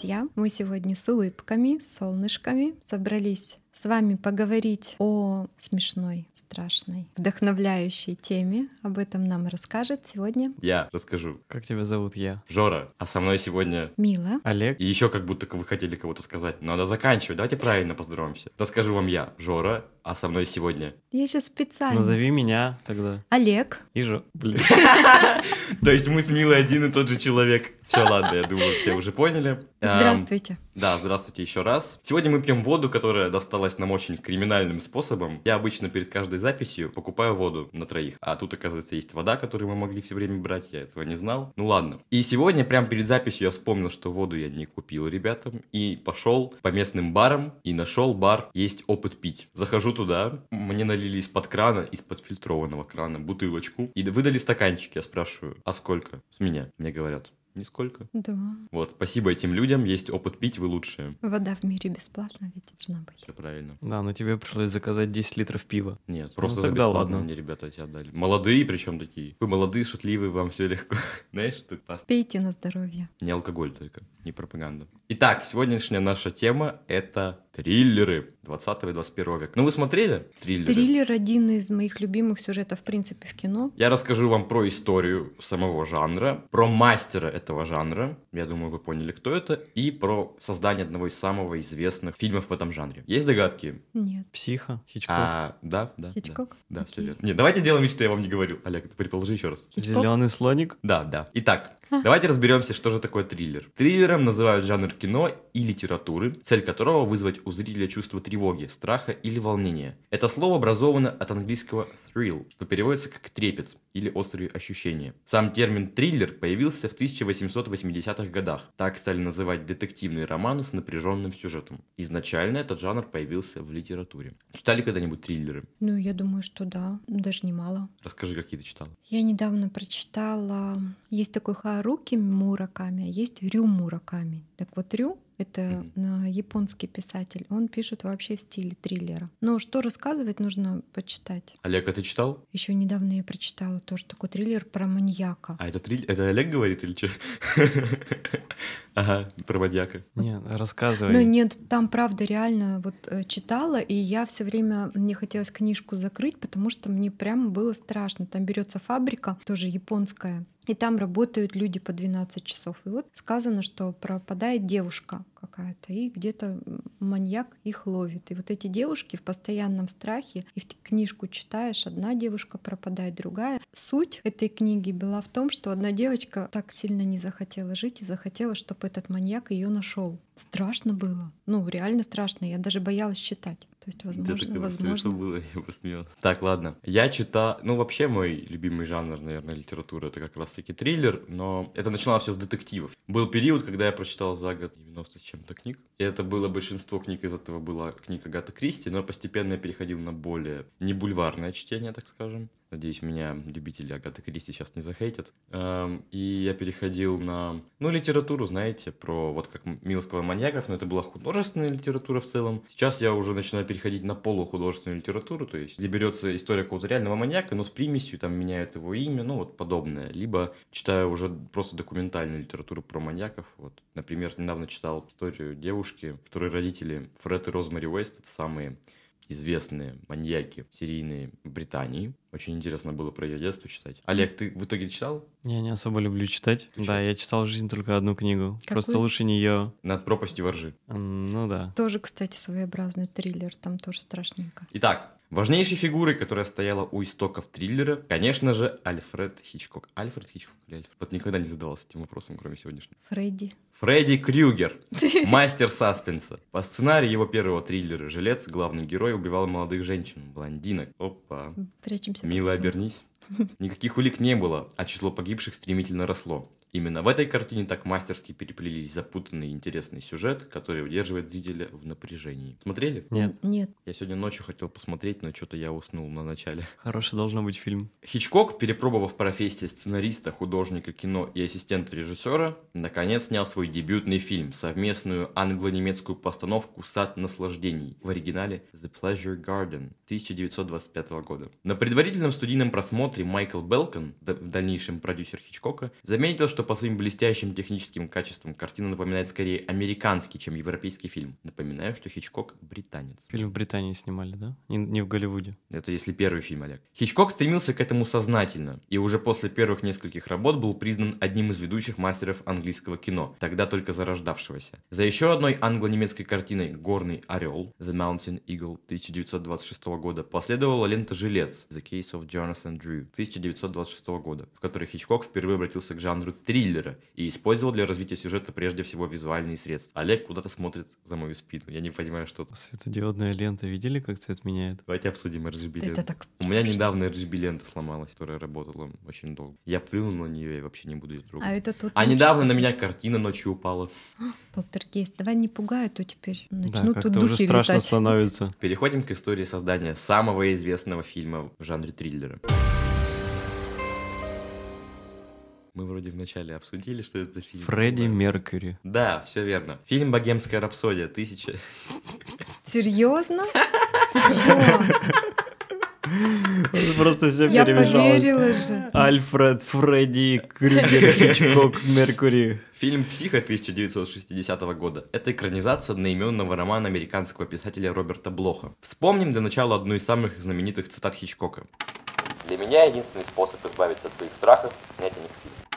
друзья! Мы сегодня с улыбками, солнышками собрались с вами поговорить о смешной, страшной, вдохновляющей теме. Об этом нам расскажет сегодня Я расскажу. Как тебя зовут я? Жора, а со мной сегодня... Мила. Олег? И еще как будто вы хотели кого-то сказать. Надо заканчивать, давайте правильно поздороваемся. Расскажу вам я, Жора, а со мной сегодня... Я сейчас специально. Назови меня тогда. Олег. И же... Блин. То есть мы с Милой один и тот же человек. Все, ладно, я думаю, все уже поняли. Эм, Здравствуйте. Да, здравствуйте еще раз. Сегодня мы пьем воду, которая досталась нам очень криминальным способом. Я обычно перед каждой записью покупаю воду на троих. А тут, оказывается, есть вода, которую мы могли все время брать. Я этого не знал. Ну ладно. И сегодня, прямо перед записью, я вспомнил, что воду я не купил ребятам. И пошел по местным барам и нашел бар «Есть опыт пить». Захожу туда, мне налили из-под крана, из-под фильтрованного крана бутылочку. И выдали стаканчики. Я спрашиваю, а сколько? С меня. Мне говорят, нисколько. Да. Вот, спасибо этим людям, есть опыт пить, вы лучшие. Вода в мире бесплатна, ведь должна быть. Все правильно. Да, но тебе пришлось заказать 10 литров пива. Нет, просто за тогда бесплатно ладно. мне ребята эти отдали. Молодые причем такие. Вы молодые, шутливые, вам все легко. Знаешь, тут паста. Пейте на здоровье. Не алкоголь только, не пропаганда. Итак, сегодняшняя наша тема — это триллеры 20 и 21 века. Ну, вы смотрели триллеры? Триллер один из моих любимых сюжетов, в принципе, в кино. Я расскажу вам про историю самого жанра, про мастера этого жанра, я думаю, вы поняли, кто это, и про создание одного из самых известных фильмов в этом жанре. Есть догадки? Нет. Психа? Хичкок? А, да, да. да. Хичкок? Да, все Окей. верно. Нет, давайте сделаем вид, что я вам не говорил. Олег, ты предположи еще раз. Хичкок? Зеленый слоник? Да, да. Итак, давайте разберемся, что же такое триллер. Триллером называют жанр кино и литературы, цель которого вызвать у зрителя чувство тревоги, страха или волнения. Это слово образовано от английского thrill, что переводится как трепет или острые ощущения. Сам термин триллер появился в 1880-х годах. Так стали называть детективные романы с напряженным сюжетом. Изначально этот жанр появился в литературе. Читали когда-нибудь триллеры? Ну, я думаю, что да, даже немало. Расскажи, какие ты читала. Я недавно прочитала, есть такой Харуки Мураками, а есть Рю Мураками. Так вот, Рю это э, японский писатель. Он пишет вообще в стиле триллера. Но что рассказывать, нужно почитать. Олег, а ты читал? Еще недавно я прочитала тоже такой триллер про маньяка. А это триллер? Это Олег говорит или что? Ага, про маньяка. Нет, рассказывай. Ну нет, там правда реально вот э, читала, и я все время мне хотелось книжку закрыть, потому что мне прямо было страшно. Там берется фабрика, тоже японская, и там работают люди по 12 часов. И вот сказано, что пропадает девушка какая-то, и где-то маньяк их ловит. И вот эти девушки в постоянном страхе, и в книжку читаешь, одна девушка пропадает, другая. Суть этой книги была в том, что одна девочка так сильно не захотела жить и захотела, чтобы этот маньяк ее нашел. Страшно было. Ну, реально страшно. Я даже боялась читать. То есть, возможно, так возможно. смешно было, я посмеялся. Так, ладно. Я читаю... Ну, вообще, мой любимый жанр, наверное, литературы, это как раз-таки триллер, но это начиналось все с детективов. Был период, когда я прочитал за год 90 с чем-то книг, и это было большинство книг из этого была книга Агаты Кристи, но постепенно я переходил на более не бульварное чтение, так скажем. Надеюсь, меня любители Агаты Кристи сейчас не захейтят. Эм, И я переходил на, ну, литературу, знаете, про, вот как сказала, маньяков, но это была художественная литература в целом. Сейчас я уже начинаю переходить на полухудожественную литературу, то есть где берется история какого-то реального маньяка, но с примесью, там меняют его имя, ну, вот подобное. Либо читаю уже просто документальную литературу про маньяков. Вот, например, недавно читал историю девушки, которой родители Фред и Розмари Уэст, это самые известные маньяки серийные в Британии. Очень интересно было про ее детство читать. Олег, ты в итоге читал? Я не особо люблю читать. Ты да, чё? я читал в жизни только одну книгу. Какую? Просто лучше нее. Над пропастью воржи. Ну да. Тоже, кстати, своеобразный триллер, там тоже страшненько. Итак, важнейшей фигурой, которая стояла у истоков триллера, конечно же, Альфред Хичкок. Альфред Хичкок или Альфред? Вот никогда не задавался этим вопросом, кроме сегодняшнего. Фредди. Фредди Крюгер, мастер саспенса. По сценарию его первого триллера «Жилец» главный герой убивал молодых женщин, блондинок. Опа. Прячемся. Мило, обернись. Никаких улик не было, а число погибших стремительно росло. Именно в этой картине так мастерски переплелись запутанный и интересный сюжет, который удерживает зрителя в напряжении. Смотрели? Нет. Нет. Я сегодня ночью хотел посмотреть, но что-то я уснул на начале. Хороший должно быть фильм. Хичкок, перепробовав профессии сценариста, художника кино и ассистента режиссера, наконец снял свой дебютный фильм, совместную англо-немецкую постановку «Сад наслаждений» в оригинале «The Pleasure Garden» 1925 года. На предварительном студийном просмотре Майкл Белкон, в дальнейшем продюсер Хичкока, заметил, что по своим блестящим техническим качествам картина напоминает скорее американский, чем европейский фильм. Напоминаю, что Хичкок британец. Фильм в Британии снимали, да? Не, не в Голливуде. Это если первый фильм, Олег. Хичкок стремился к этому сознательно, и уже после первых нескольких работ был признан одним из ведущих мастеров английского кино, тогда только зарождавшегося. За еще одной англо-немецкой картиной «Горный орел» The Mountain Eagle 1926 года последовала лента «Жилец» The Case of Jonathan Drew 1926 года, в которой Хичкок впервые обратился к жанру триллера и использовал для развития сюжета прежде всего визуальные средства. Олег куда-то смотрит за мою спину, я не понимаю, что это. Светодиодная лента, видели, как цвет меняет? Давайте обсудим RGB Это ленту. так У меня недавно RGB лента сломалась, которая работала очень долго. Я плюнул на нее и вообще не буду ее трогать. А это тут. А недавно на меня картина ночью упала. Полтергейст. Давай не пугай, а то теперь Да, начнут тут как-то уже духи страшно летать. становится. Переходим к истории создания самого известного фильма в жанре триллера. Мы вроде вначале обсудили, что это за фильм. Фредди Да. Меркьюри. Да, все верно. Фильм «Богемская рапсодия» тысяча... Серьезно? Ты? Просто все Я поверила же. Альфред, Фредди, Крюгер, Хичкок, Меркьюри. Фильм «Психо» 1960 года – это экранизация одноименного романа американского писателя Роберта Блоха. Вспомним для начала одну из самых знаменитых цитат Хичкока. Для меня единственный способ избавиться от своих страхов – снять о них фильм.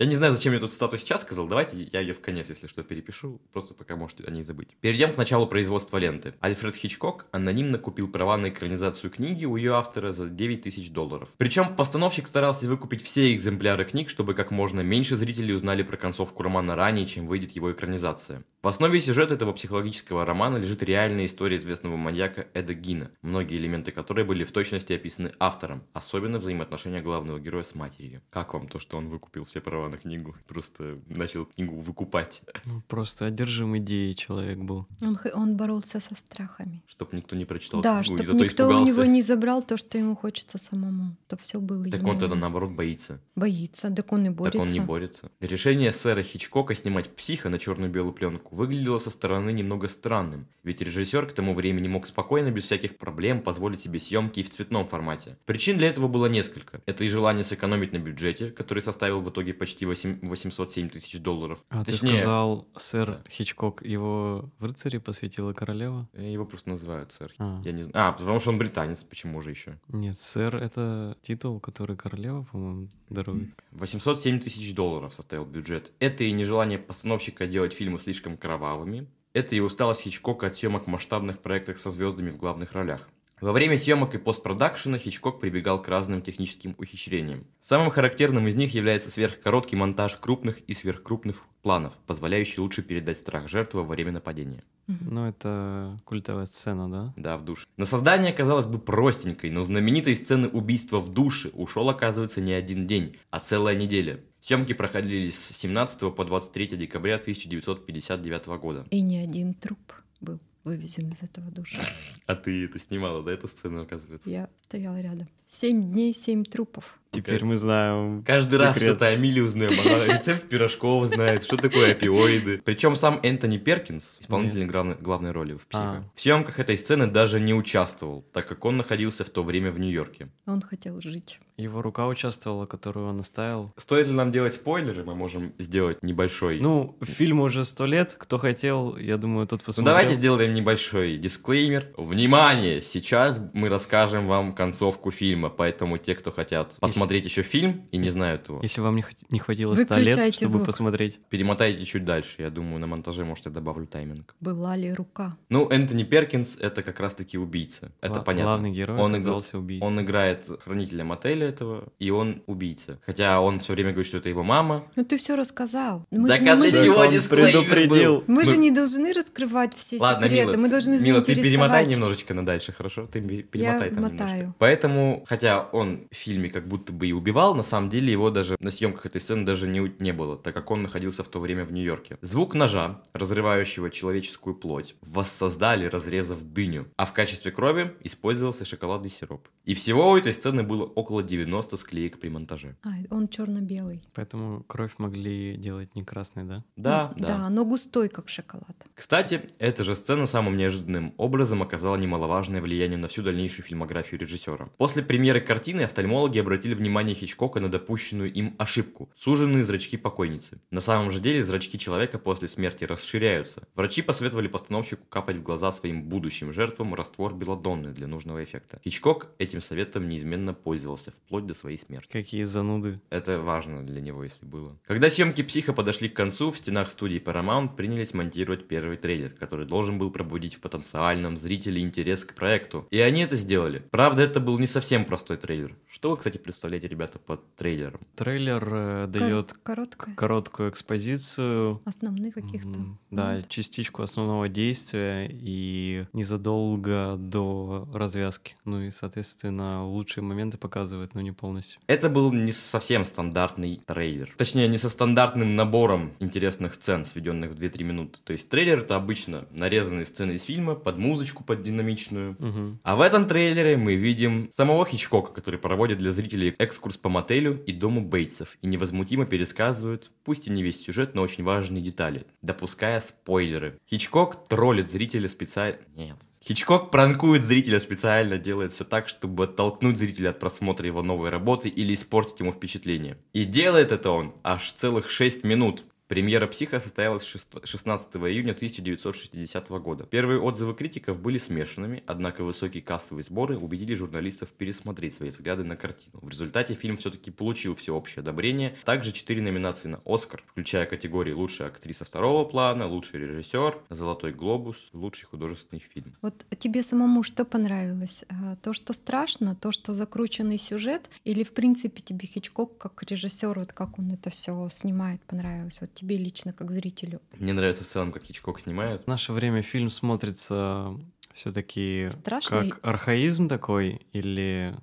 Я не знаю, зачем я тут статус сейчас сказал, давайте я ее в конец, если что, перепишу, просто пока можете о ней забыть. Перейдем к началу производства ленты. Альфред Хичкок анонимно купил права на экранизацию книги у ее автора за 9 тысяч долларов. Причем постановщик старался выкупить все экземпляры книг, чтобы как можно меньше зрителей узнали про концовку романа ранее, чем выйдет его экранизация. В основе сюжета этого психологического романа лежит реальная история известного маньяка Эда Гина, многие элементы которой были в точности описаны автором, особенно взаимоотношения главного героя с матерью. Как вам то, что он выкупил все права на книгу? Просто начал книгу выкупать, Ну, просто одержим идеей человек был. Он, он боролся со страхами. чтобы никто не прочитал Да, книгу и чтобы зато никто у испугался. него не забрал то, что ему хочется самому. То все было Так ему. он тогда наоборот боится. Боится, так он и борется. Так он не борется. Решение сэра Хичкока снимать психа на черно-белую пленку выглядело со стороны немного странным, ведь режиссер к тому времени мог спокойно, без всяких проблем, позволить себе съемки и в цветном формате. Причин для этого было несколько. Это и желание сэкономить на бюджете, который составил в итоге почти 8 807 тысяч долларов. А ты Точнее, сказал, сэр Хичкок его в рыцаре посвятила королева? его просто называют сэр. А. Я не знаю. А, потому что он британец, почему же еще? Нет, сэр — это титул, который королева, по-моему, дарует. 807 тысяч долларов составил бюджет. Это и нежелание постановщика делать фильмы слишком кровавыми. Это и усталость Хичкока от съемок в масштабных проектах со звездами в главных ролях. Во время съемок и постпродакшена Хичкок прибегал к разным техническим ухищрениям. Самым характерным из них является сверхкороткий монтаж крупных и сверхкрупных планов, позволяющий лучше передать страх жертвы во время нападения. Ну, это культовая сцена, да? Да, в душе. На создание, казалось бы, простенькой, но знаменитой сцены убийства в душе ушел, оказывается, не один день, а целая неделя. Съемки проходили с 17 по 23 декабря 1959 года. И ни один труп был вывезен из этого душа. А ты это снимала, да, эту сцену, оказывается? Я стояла рядом. Семь дней, семь трупов. Теперь мы знаем Каждый раз секрет. что-то Амилию узнаем. Она рецепт пирожков знает, что такое опиоиды. Причем сам Энтони Перкинс, исполнитель главной, главной роли в «Психо», А. в съемках этой сцены даже не участвовал, так как он находился в то время в Нью-Йорке. Он хотел жить. Его рука участвовала, которую он оставил. Стоит ли нам делать спойлеры? Мы можем сделать небольшой. Ну, фильму уже сто лет. Кто хотел, я думаю, тот Ну посмотрел. давайте сделаем небольшой дисклеймер. Внимание! Сейчас мы расскажем вам концовку фильма, поэтому те, кто хотят посмотреть еще фильм и не знают его, Если вам не, хот- не хватило ста лет, Выключайте чтобы звук. посмотреть. перемотайте чуть дальше. Я думаю, на монтаже, может, я добавлю тайминг. Была ли рука? Ну, Энтони Перкинс — это как раз-таки убийца. Это Гла- понятно. Главный герой Он оказался убийцей. Он играет хранителя мотеля этого, и он убийца. Хотя он все время говорит, что это его мама. Ну ты все рассказал. Мы Так же, а мы же- чего дисклеймер предупредил. был? мы же Мы- не должны раскрывать все Ладно, секреты. Мила, мы должны Мила, ты перемотай немножечко на дальше, хорошо? Ты пере- перемотай там мотаю. немножко. Поэтому, хотя он в фильме как будто бы и убивал, на самом деле его даже на съемках этой сцены даже не, не было, так как он находился в то время в Нью-Йорке. Звук ножа, разрывающего человеческую плоть, воссоздали, разрезав дыню, а в качестве крови использовался шоколадный сироп. И всего у этой сцены было около 90 склеек при монтаже. А, он черно-белый. Поэтому кровь могли делать не красной, да? Да, Ну, да. Да, но густой, как шоколад. Кстати, эта же сцена самым неожиданным образом оказала немаловажное влияние на всю дальнейшую фильмографию режиссера. После премьеры премьеры картины офтальмологи обратили внимание Хичкока на допущенную им ошибку – суженные зрачки покойницы. На самом же деле зрачки человека после смерти расширяются. Врачи посоветовали постановщику капать в глаза своим будущим жертвам раствор белладонны для нужного эффекта. Хичкок этим советом неизменно пользовался вплоть до своей смерти. Какие зануды. Это важно для него, если было. Когда съемки «Психа» подошли к концу, в стенах студии Paramount принялись монтировать первый трейлер, который должен был пробудить в потенциальном зрителе интерес к проекту. И они это сделали. Правда, это был не совсем простой трейлер. Что вы, кстати, представляете, ребята, под трейлером? Трейлер э, дает Короткое. короткую экспозицию. Основных каких-то. Да, частичку основного действия и незадолго до развязки. Ну и, соответственно, лучшие моменты показывает, но не полностью. Это был не совсем стандартный трейлер. Точнее, не со стандартным набором интересных сцен, сведенных в 2-3 минуты. То есть трейлер это обычно нарезанные сцены из фильма под музычку, под динамичную. Мгм. А в этом трейлере мы видим самого Хичкока, который проводит для зрителей экскурс по мотелю и дому Бейтсов и невозмутимо пересказывает, пусть и не весь сюжет, но очень важные детали, допуская спойлеры. Хичкок троллит зрителя специально... Нет. Хичкок пранкует зрителя специально, делает все так, чтобы оттолкнуть зрителя от просмотра его новой работы или испортить ему впечатление. И делает это он аж целых 6 минут. Премьера «Психа» состоялась шест- 16 июня 1960 года. Первые отзывы критиков были смешанными, однако высокие кассовые сборы убедили журналистов пересмотреть свои взгляды на картину. В результате фильм все-таки получил всеобщее одобрение. Также четыре номинации на «Оскар», включая категории «Лучшая актриса второго плана», «Лучший режиссер», «Золотой глобус», «Лучший художественный фильм». Вот тебе самому что понравилось? А, То, что страшно, то, что закрученный сюжет, или в принципе тебе Хичкок как режиссер, вот как он это все снимает, понравилось? Вот тебе лично как зрителю. Мне нравится в целом, как Хичкок снимает. В наше время фильм смотрится все-таки Страшный. как архаизм такой или...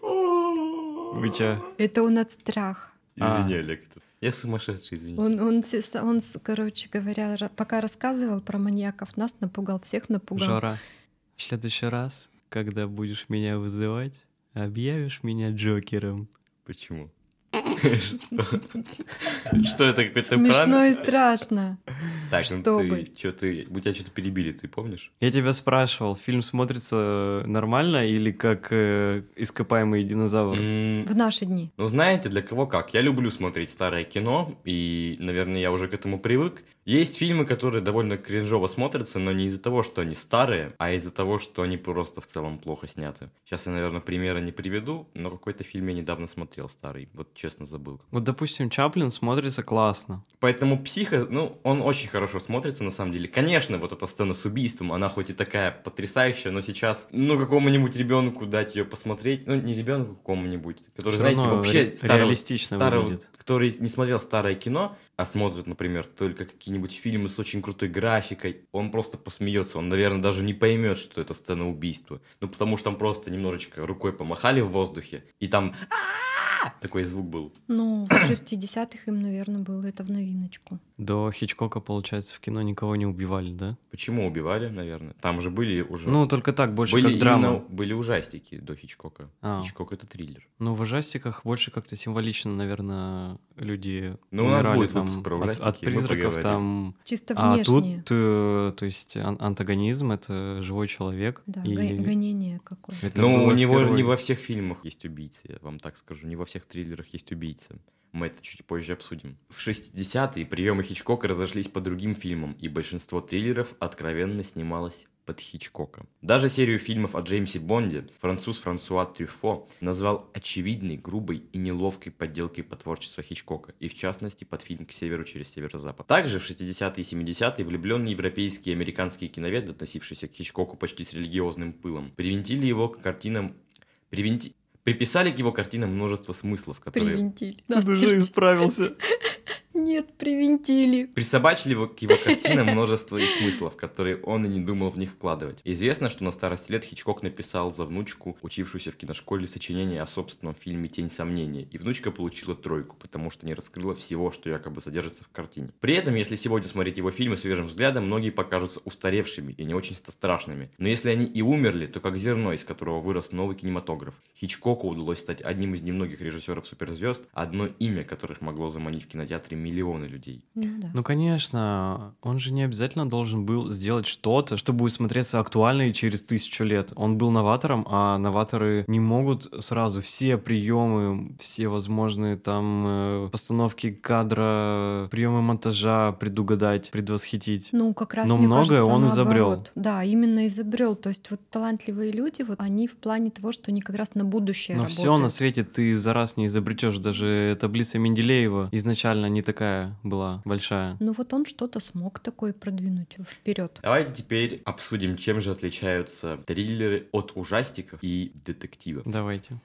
Вы чё? Это он от страх. Извини, А. Олег. Я сумасшедший, извините. Он, он, он, с- короче говоря, пока рассказывал про маньяков, нас напугал, всех напугал. Жора, в следующий раз, когда будешь меня вызывать, объявишь меня Джокером. Почему? Что? Что это какой-то Смешно и страшно. Так, ну Чтобы. ты, что ты, мы тебя что-то перебили, ты помнишь? Я тебя спрашивал, фильм смотрится нормально или как э, ископаемый динозавр? В наши дни. Ну, знаете, для кого как. Я люблю смотреть старое кино, и, наверное, я уже к этому привык. Есть фильмы, которые довольно кринжово смотрятся, но не из-за того, что они старые, а из-за того, что они просто в целом плохо сняты. Сейчас я, наверное, примера не приведу, но какой-то фильм я недавно смотрел старый, вот честно забыл. Вот, допустим, Чаплин смотрится классно. Поэтому «Психо», ну, он очень хорошо смотрится, на самом деле. Конечно, вот эта сцена с убийством, она хоть и такая потрясающая, но сейчас, ну, какому-нибудь ребенку дать ее посмотреть, ну, не ребенку какому-нибудь, который, Всё знаете, вообще ре- старого- реалистично старого- выглядит. который не смотрел старое кино, а смотрит, например, только какие-нибудь фильмы с очень крутой графикой, он просто посмеется, он, наверное, даже не поймет, что это сцена убийства. Ну, потому что там просто немножечко рукой помахали в воздухе, и там! Такой звук был. Ну, в 60-х им, наверное, было это в новиночку. До Хичкока, получается, в кино никого не убивали, да? Почему убивали, наверное? Там же были уже... Ну, только так, больше были как драма. были ужастики до Хичкока. А. Хичкок это триллер. Ну, в ужастиках больше как-то символично, наверное, люди Ну, у нас будет там выпуск про от- ужастики, от, мы призраков там. Чисто А внешне. тут, э, то есть, ан- антагонизм — это живой человек. Да, и го- гонение какое. это Но было Ну, у него не во всех фильмах есть убийцы, я вам так скажу. Не во всех триллерах есть убийцы. Мы это чуть позже обсудим. В 60-е приемы Хичкока разошлись по другим фильмам, и большинство триллеров откровенно снималось под Хичкока. Даже серию фильмов о Джеймсе Бонде француз Франсуа Трюфо назвал очевидной, грубой и неловкой подделкой по творчеству Хичкока, и в частности под фильм «К северу через северо-запад». Также в 60-е и 70-е влюбленные европейские и американские киноведы, относившиеся к Хичкоку почти с религиозным пылом, привинтили его к картинам... Привинти... Приписали к его картинам множество смыслов, которые... Привинтили. Ты уже исправился. Нет, привинтили. Присобачили его к его картинам множество и смыслов, которые он и не думал в них вкладывать. Известно, что на старости лет Хичкок написал за внучку, учившуюся в киношколе, сочинение о собственном фильме «Тень сомнения», и внучка получила тройку, потому что не раскрыла всего, что якобы содержится в картине. При этом, если сегодня смотреть его фильмы свежим взглядом, многие покажутся устаревшими и не очень страшными. Но если они и умерли, то как зерно, из которого вырос новый кинематограф. Хичкоку удалось стать одним из немногих режиссеров суперзвезд, одно имя которых могло заманить в кинотеатры миллионы миллионы людей. Ну да. Ну, конечно, он же не обязательно должен был сделать что-то, что будет смотреться актуально и через тысячу лет. Он был новатором, а новаторы не могут сразу все приемы, все возможные там э, постановки кадра, приемы монтажа предугадать, предвосхитить. Ну, как раз, Но мне многое кажется, он изобрел. наоборот. Да, именно изобрел. То есть вот талантливые люди, вот они в плане того, что они как раз на будущее Но работают. все на свете ты за раз не изобретешь. Даже таблица Менделеева изначально не такая была большая. Ну вот он что-то смог такое продвинуть вперед. Давайте теперь обсудим, чем же отличаются триллеры от ужастиков и детективов. Давайте.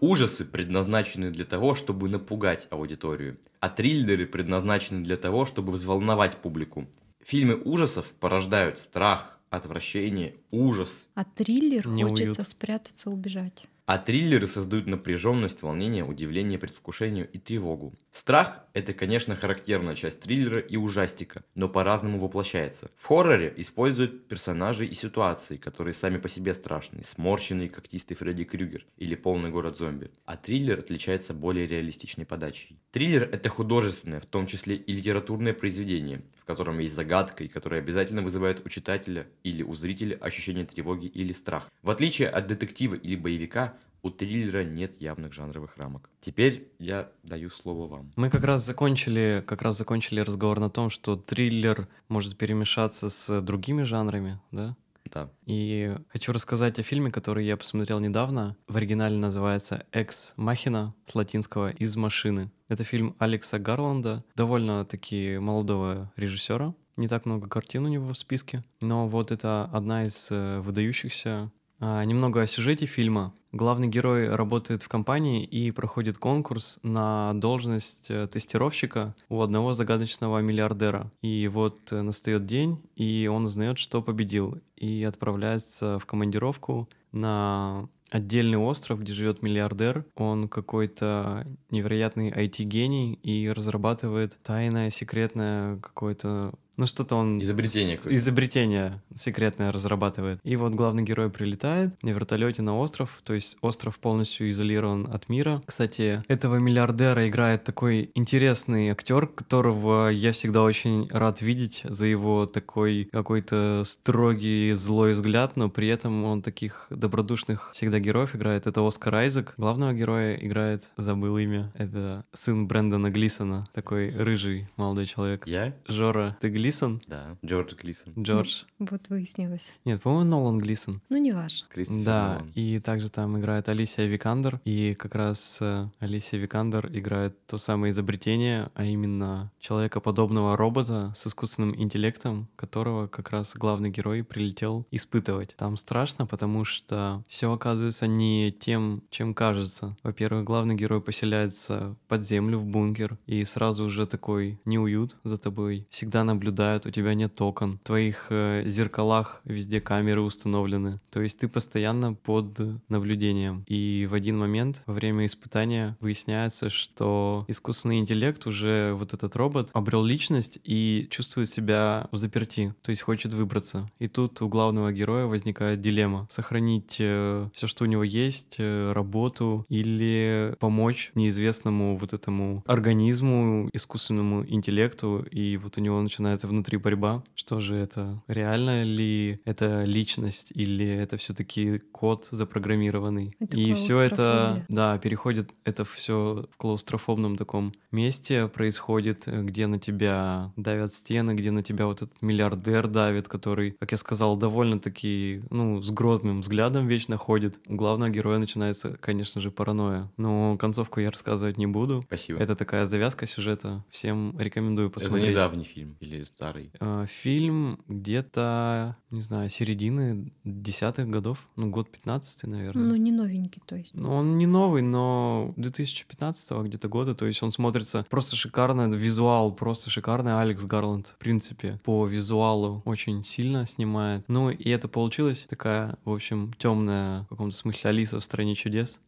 Ужасы предназначены для того, чтобы напугать аудиторию, а триллеры предназначены для того, чтобы взволновать публику. Фильмы ужасов порождают страх, отвращение, ужас, А триллер Неуют. хочется спрятаться, убежать. А триллеры создают напряженность, волнение, удивление, предвкушение и тревогу. Страх – это, конечно, характерная часть триллера и ужастика, но по-разному воплощается. В хорроре используют персонажей и ситуации, которые сами по себе страшные, сморщенный когтистый Фредди Крюгер или полный город зомби. А триллер отличается более реалистичной подачей. Триллер – это художественное, в том числе и литературное произведение, в котором есть загадка и которое обязательно вызывает у читателя или у зрителя ощущение тревоги или страх. В отличие от детектива или боевика, у триллера нет явных жанровых рамок. Теперь я даю слово вам. Мы как раз закончили, как раз закончили разговор на том, что триллер может перемешаться с другими жанрами, да? Да. И хочу рассказать о фильме, который я посмотрел недавно. В оригинале называется «Экс Махина» с латинского «Из машины». Это фильм Алекса Гарланда, довольно-таки молодого режиссера. Не так много картин у него в списке, но вот это одна из э, выдающихся. А, немного о сюжете фильма. Главный герой работает в компании и проходит конкурс на должность э, тестировщика у одного загадочного миллиардера. И вот э, настает день, и он узнает, что победил, и отправляется в командировку на отдельный остров, где живет миллиардер. Он какой-то невероятный IT-гений и разрабатывает тайное, секретное какое-то... Ну что-то он... Изобретение какое-то. Изобретение секретное разрабатывает. И вот главный герой прилетает на вертолете на остров, то есть остров полностью изолирован от мира. Кстати, этого миллиардера играет такой интересный актер, которого я всегда очень рад видеть за его такой какой-то строгий злой взгляд, но при этом он таких добродушных всегда героев играет. Это Оскар Айзек. Главного героя играет, забыл имя, это сын Брэндона Глисона, такой рыжий молодой человек. Я? Жора, ты Глисон? Да. Джордж Глисон. Джордж. Вот выяснилось. Нет, по-моему, Нолан Глисон. Ну, не важно. Кристофер Да, Нолан. и также там играет Алисия Викандер, и как раз э, Алисия Викандер играет то самое изобретение, а именно человекоподобного робота с искусственным интеллектом, которого как раз главный герой прилетел испытывать. Там страшно, потому что все оказывается не тем, чем кажется. Во-первых, главный герой поселяется под землю в бункер, и сразу уже такой неуют за тобой. Всегда наблюдают, у тебя нет окон. В твоих э, зеркалах везде камеры установлены. То есть ты постоянно под наблюдением. И в один момент во время испытания выясняется, что искусственный интеллект уже вот этот робот обрел личность и чувствует себя в заперти, то есть хочет выбраться. И тут у главного героя возникает дилемма: сохранить все, что у него есть, э, работу или помочь неизвестному вот этому организму, искусственному интеллекту, и вот у него начинается внутри борьба. Что же это? Реально ли это личность или это все-таки код запрограммированный? Это и все это, да, переходит это все в клаустрофобном таком месте происходит, где на тебя давят стены, где на тебя вот этот миллиардер давит, который, как я сказал, довольно-таки, ну, с грозным взглядом вечно ходит. У главного героя начинается, конечно же, паранойя. Но концовку я рассказывать не буду. Спасибо. Это такая завязка сюжета. Всем рекомендую Это посмотреть. недавний фильм или старый? Э, Фильм где-то, не знаю, середины десятых годов, ну, год 15 наверное. Ну, не новенький, то есть. Ну, он не новый, но 2015 где-то года, то есть он смотрится просто шикарно, визуал просто шикарный, Алекс Гарланд, в принципе, по визуалу очень сильно снимает. Ну, и это получилась такая, в общем, темная, в каком-то смысле, Алиса в «Стране чудес».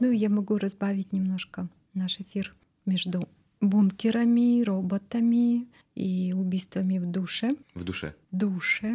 Ну, я могу разбавить немножко наш эфир между бункерами, роботами и убийствами в душе. В душе. Душе.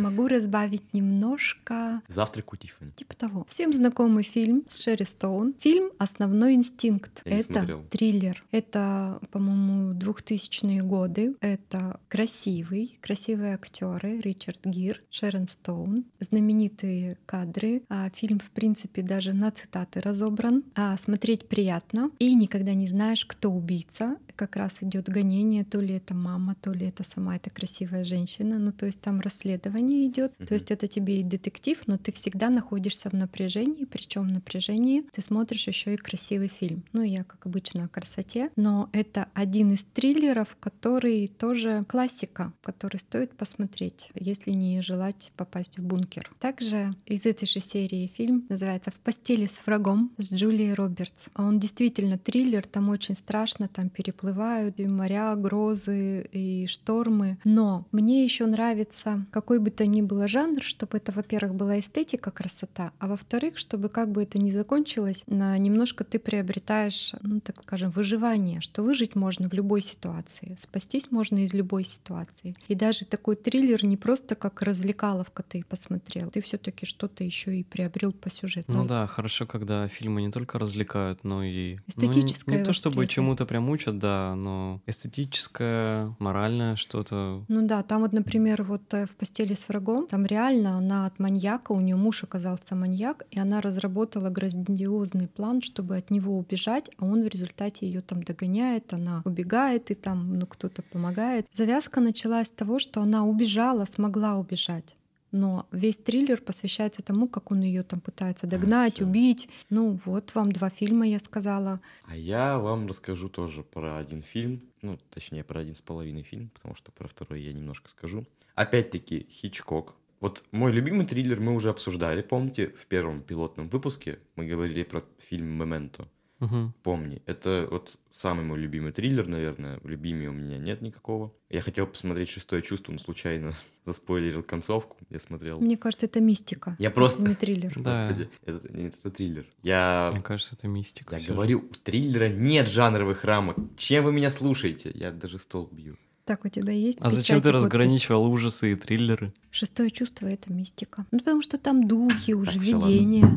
Могу разбавить немножко. Завтрак у Тиффани. Типа того. Всем знакомый фильм с Шерри Стоун. Фильм «Основной инстинкт». Я Это триллер. Это, по-моему, 2000-е годы. Это красивый, красивые актеры Ричард Гир, Шерон Стоун, знаменитые кадры. А фильм, в принципе, даже на цитаты разобран. А смотреть приятно. И никогда не знаешь, кто убийца. Как раз идет гонение, то ли это мама, то ли это сама эта красивая женщина. Ну, то есть там расследование идет. То Мгм. есть это тебе и детектив, но ты всегда находишься в напряжении, причем в напряжении ты смотришь еще и красивый фильм. Ну, я, как обычно, о красоте, но это один из триллеров, который тоже классика, который стоит посмотреть, если не желать попасть в бункер. Также из этой же серии фильм называется «В постели с врагом» с Джулией Робертс. Он действительно триллер, там очень страшно, там переплывают и моря, грозы и штормы. Но мне еще нравится какой бы то ни было жанр, чтобы это, во-первых, была эстетика, красота, а во-вторых, чтобы как бы это ни закончилось, немножко ты приобретаешь, ну, так скажем, выживание, что выжить можно в любой ситуации, спастись можно из любой ситуации. И даже такой триллер не просто как развлекаловка ты посмотрел, ты все-таки что-то еще и приобрел по сюжету. Ну да, хорошо, когда фильмы не только развлекают, но и... ну, не- Эстетическое не, то чтобы чему-то прям учат, да, но эстетическое, моральное что-то. Ну да, там вот, например, вот э, в постели с врагом, там реально она от маньяка, у нее муж оказался маньяк, и она разработала грандиозный план, чтобы от него убежать, а он в результате ее там догоняет, она убегает, и там ну кто-то помогает. Завязка началась с того, что она убежала, смогла убежать. Но весь триллер посвящается тому, как он ее там пытается догнать, всё. убить. Ну вот вам два фильма, я сказала. А я вам расскажу тоже про один фильм, ну, точнее, про один с половиной фильм, потому что про второй я немножко скажу. Опять-таки, Хичкок. Вот мой любимый триллер мы уже обсуждали, помните, в первом пилотном выпуске мы говорили про фильм «Мементо». Мгм. Помни, это вот самый мой любимый триллер, наверное. Любимый у меня нет никакого. Я хотел посмотреть «Шестое чувство», но случайно заспойлерил концовку. Я смотрел. Мне кажется, это мистика. Я просто- Не триллер. Да. Господи, это, нет, это триллер. Я Мне кажется, это мистика. Я говорю, у триллера нет жанровых рамок. Чем вы меня слушаете? Я даже стол бью. Так, у тебя есть А зачем ты подпись? разграничивал ужасы и триллеры? Шестое чувство — это мистика. Ну, потому что там духи уже, ладно. видения.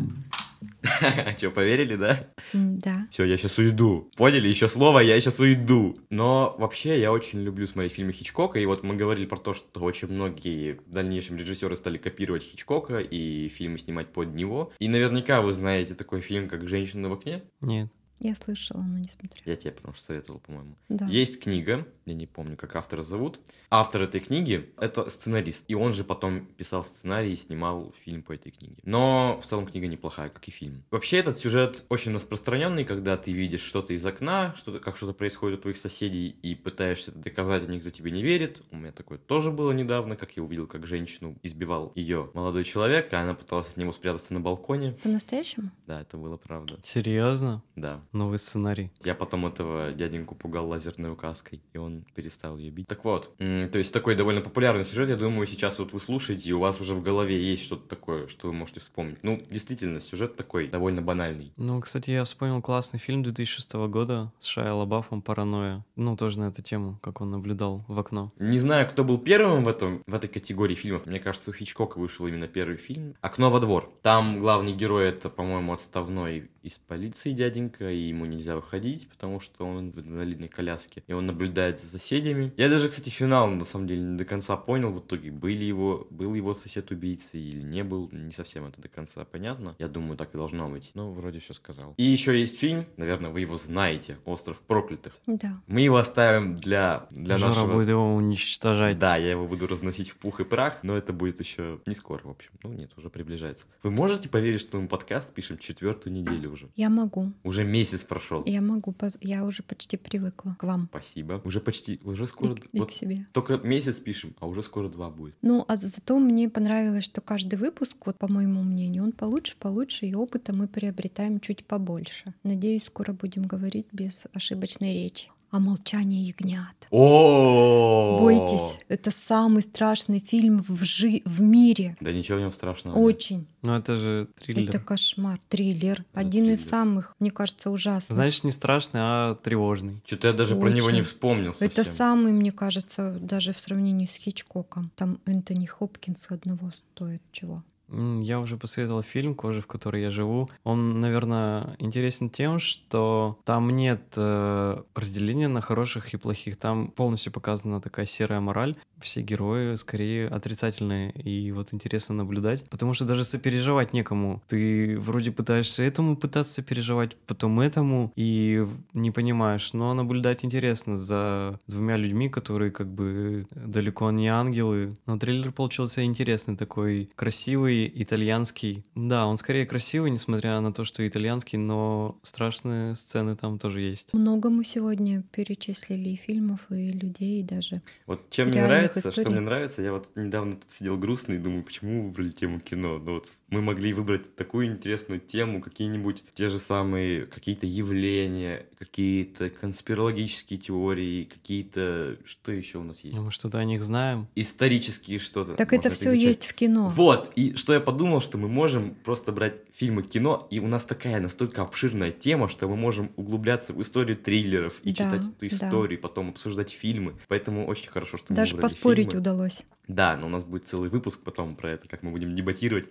Че, поверили, да? Да. Все, я сейчас уйду. Поняли? Еще слово, я сейчас уйду. Но вообще я очень люблю смотреть фильмы Хичкока. И вот мы говорили про то, что очень многие в дальнейшем режиссеры стали копировать Хичкока и фильмы снимать под него. И наверняка вы знаете такой фильм, как «Женщина в окне». Нет. Я слышала, но не смотрела. Я тебе потому что советовал, по-моему. Да. Есть книга, я не помню, как автора зовут. Автор этой книги — это сценарист. И он же потом писал сценарий и снимал фильм по этой книге. Но в целом книга неплохая, как и фильм. Вообще этот сюжет очень распространенный, когда ты видишь что-то из окна, что-то, как что-то происходит у твоих соседей, и пытаешься это доказать, а никто тебе не верит. У меня такое тоже было недавно, как я увидел, как женщину избивал ее молодой человек, а она пыталась от него спрятаться на балконе. По-настоящему? Да, это было правда. Серьезно? Да. Новый сценарий. Я потом этого дяденьку пугал лазерной указкой, и он перестал ее бить. Так вот, то есть такой довольно популярный сюжет, я думаю, сейчас вот вы слушаете, и у вас уже в голове есть что-то такое, что вы можете вспомнить. Ну, действительно, сюжет такой, довольно банальный. Ну, кстати, я вспомнил классный фильм 2006 года с Шайа Лабафом «Паранойя». Ну, тоже на эту тему, как он наблюдал в окно. Не знаю, кто был первым в, этом, в этой категории фильмов. Мне кажется, у Хичкока вышел именно первый фильм. «Окно во двор». Там главный герой это, по-моему, отставной из полиции дяденька, и ему нельзя выходить, потому что он в инвалидной коляске. И он наблюдает за соседями. Я даже, кстати, финал на самом деле не до конца понял. В итоге, были его, был его сосед убийцей или не был. Не совсем это до конца понятно. Я думаю, так и должно быть. Ну, вроде все сказал. И еще есть фильм, наверное, вы его знаете, «Остров проклятых». Да. Мы его оставим для, для Жора нашего... будет его уничтожать. Да, я его буду разносить в пух и прах, но это будет еще не скоро, в общем. Ну нет, уже приближается. Вы можете поверить, что мы подкаст пишем четвертую неделю уже? Я могу. Уже месяц прошел. Я могу. Я уже почти привыкла к вам Спасибо. Уже почти, уже и, скоро... к- и вот себе. только месяц пишем, а уже скоро два будет. Ну, а зато мне понравилось, что каждый выпуск, вот по моему мнению, он получше, получше, и опыта мы приобретаем чуть побольше. Надеюсь, скоро будем говорить без ошибочной речи. «А молчание ягнят». О, Бойтесь, это самый страшный фильм в, жи- в мире. Да ничего в нем страшного. нет. Очень. Ну это же триллер. Это кошмар. Триллер. Да, Один из триллер. самых, мне кажется, ужасных. Значит, не страшный, а тревожный. Что-то я даже про него не Очень. вспомнил совсем. Это самый, мне кажется, даже в сравнении с Хичкоком. Там Энтони Хопкинс одного стоит чего. Я уже посмотрел фильм «Кожа, в которой я живу». Он, наверное, интересен тем, что там нет э, разделения на хороших и плохих. Там полностью показана такая серая мораль. Все герои скорее отрицательные. И вот интересно наблюдать. Потому что даже сопереживать некому. Ты вроде пытаешься этому пытаться переживать, потом этому, и не понимаешь. Но наблюдать интересно за двумя людьми, которые как бы далеко не ангелы. Но трейлер получился интересный, такой красивый, итальянский. Да, он скорее красивый, несмотря на то, что итальянский, но страшные сцены там тоже есть. Много мы сегодня перечислили и фильмов, и людей и даже. Вот чем мне нравится, что историй. мне нравится, я вот недавно тут сидел грустный и думаю, почему вы выбрали тему кино. Ну вот мы могли выбрать такую интересную тему, какие-нибудь те же самые какие-то явления, какие-то конспирологические теории, какие-то... Что еще у нас есть? Мы что-то о них знаем. Исторические что-то. Так это все изучать. есть в кино. Вот, и что я подумал, что мы можем просто брать фильмы кино, и у нас такая настолько обширная тема, что мы можем углубляться в историю триллеров и Да, читать эту да. историю, потом обсуждать фильмы. Поэтому очень хорошо, что мы Даже поспорить фильмы. удалось. Да, но у нас будет целый выпуск потом про это, как мы будем дебатировать.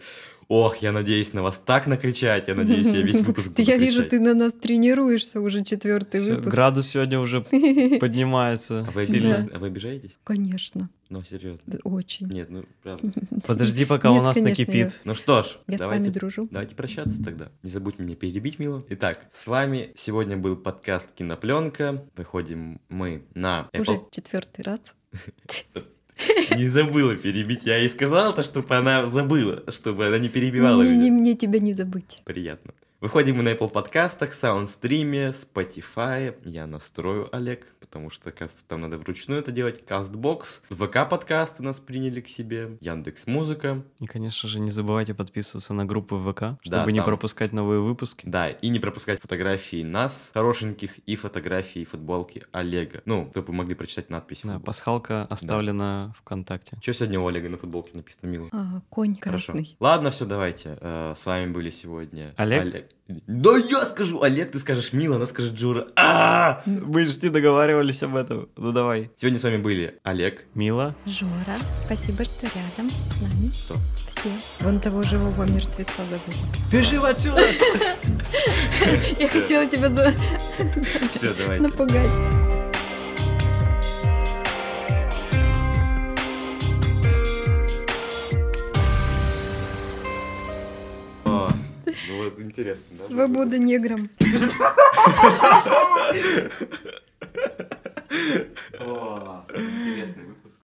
Ох, я надеюсь на вас так накричать, я надеюсь, я весь выпуск буду Я вижу, ты на нас тренируешься уже четвертый выпуск. градус сегодня уже поднимается. А вы, обижаетесь? а вы обижаетесь? Конечно, Ну, серьезно. да, очень. Нет, ну, правда. Подожди, пока у нас конечно, накипит. Ну что ж, Я с давайте вами дружу. Давайте прощаться тогда. Не забудь меня перебить, Мила. Итак, с вами сегодня был подкаст Кинопленка. Выходим мы на Уже четвертый раз. Не забыла перебить. Я ей сказал то, чтобы она забыла, чтобы она не перебивала Не, не, меня. мне тебя не забыть. Приятно. Выходим мы на Apple подкастах, Саундстриме, Spotify. Я настрою, Олег, потому что, кажется, там надо вручную это делать. Castbox, ВК подкасты нас приняли к себе, Яндекс Музыка. И, конечно же, не забывайте подписываться на группы ВК, Да, чтобы не там- пропускать новые выпуски. Да, и не пропускать фотографии нас, хорошеньких, и фотографии футболки Олега. Ну, чтобы вы могли прочитать надпись. Да, пасхалка оставлена ВКонтакте. Что сегодня у Олега на футболке написано, мило? А, конь Хорошо. красный. Ладно, все, давайте. Э, С вами были сегодня Олег? Да я скажу Олег, ты скажешь Мила, она скажет Джура. А! Мы же не договаривались об этом. Ну давай. Сегодня с вами были Олег. Мила. Жора, спасибо, что рядом с нами. Кто? Все. Вон того живого мертвеца забыла. Бежи отсюда! Я хотела тебя за... Напугать. Ну, это интересно, да? Свобода неграм. Интересно.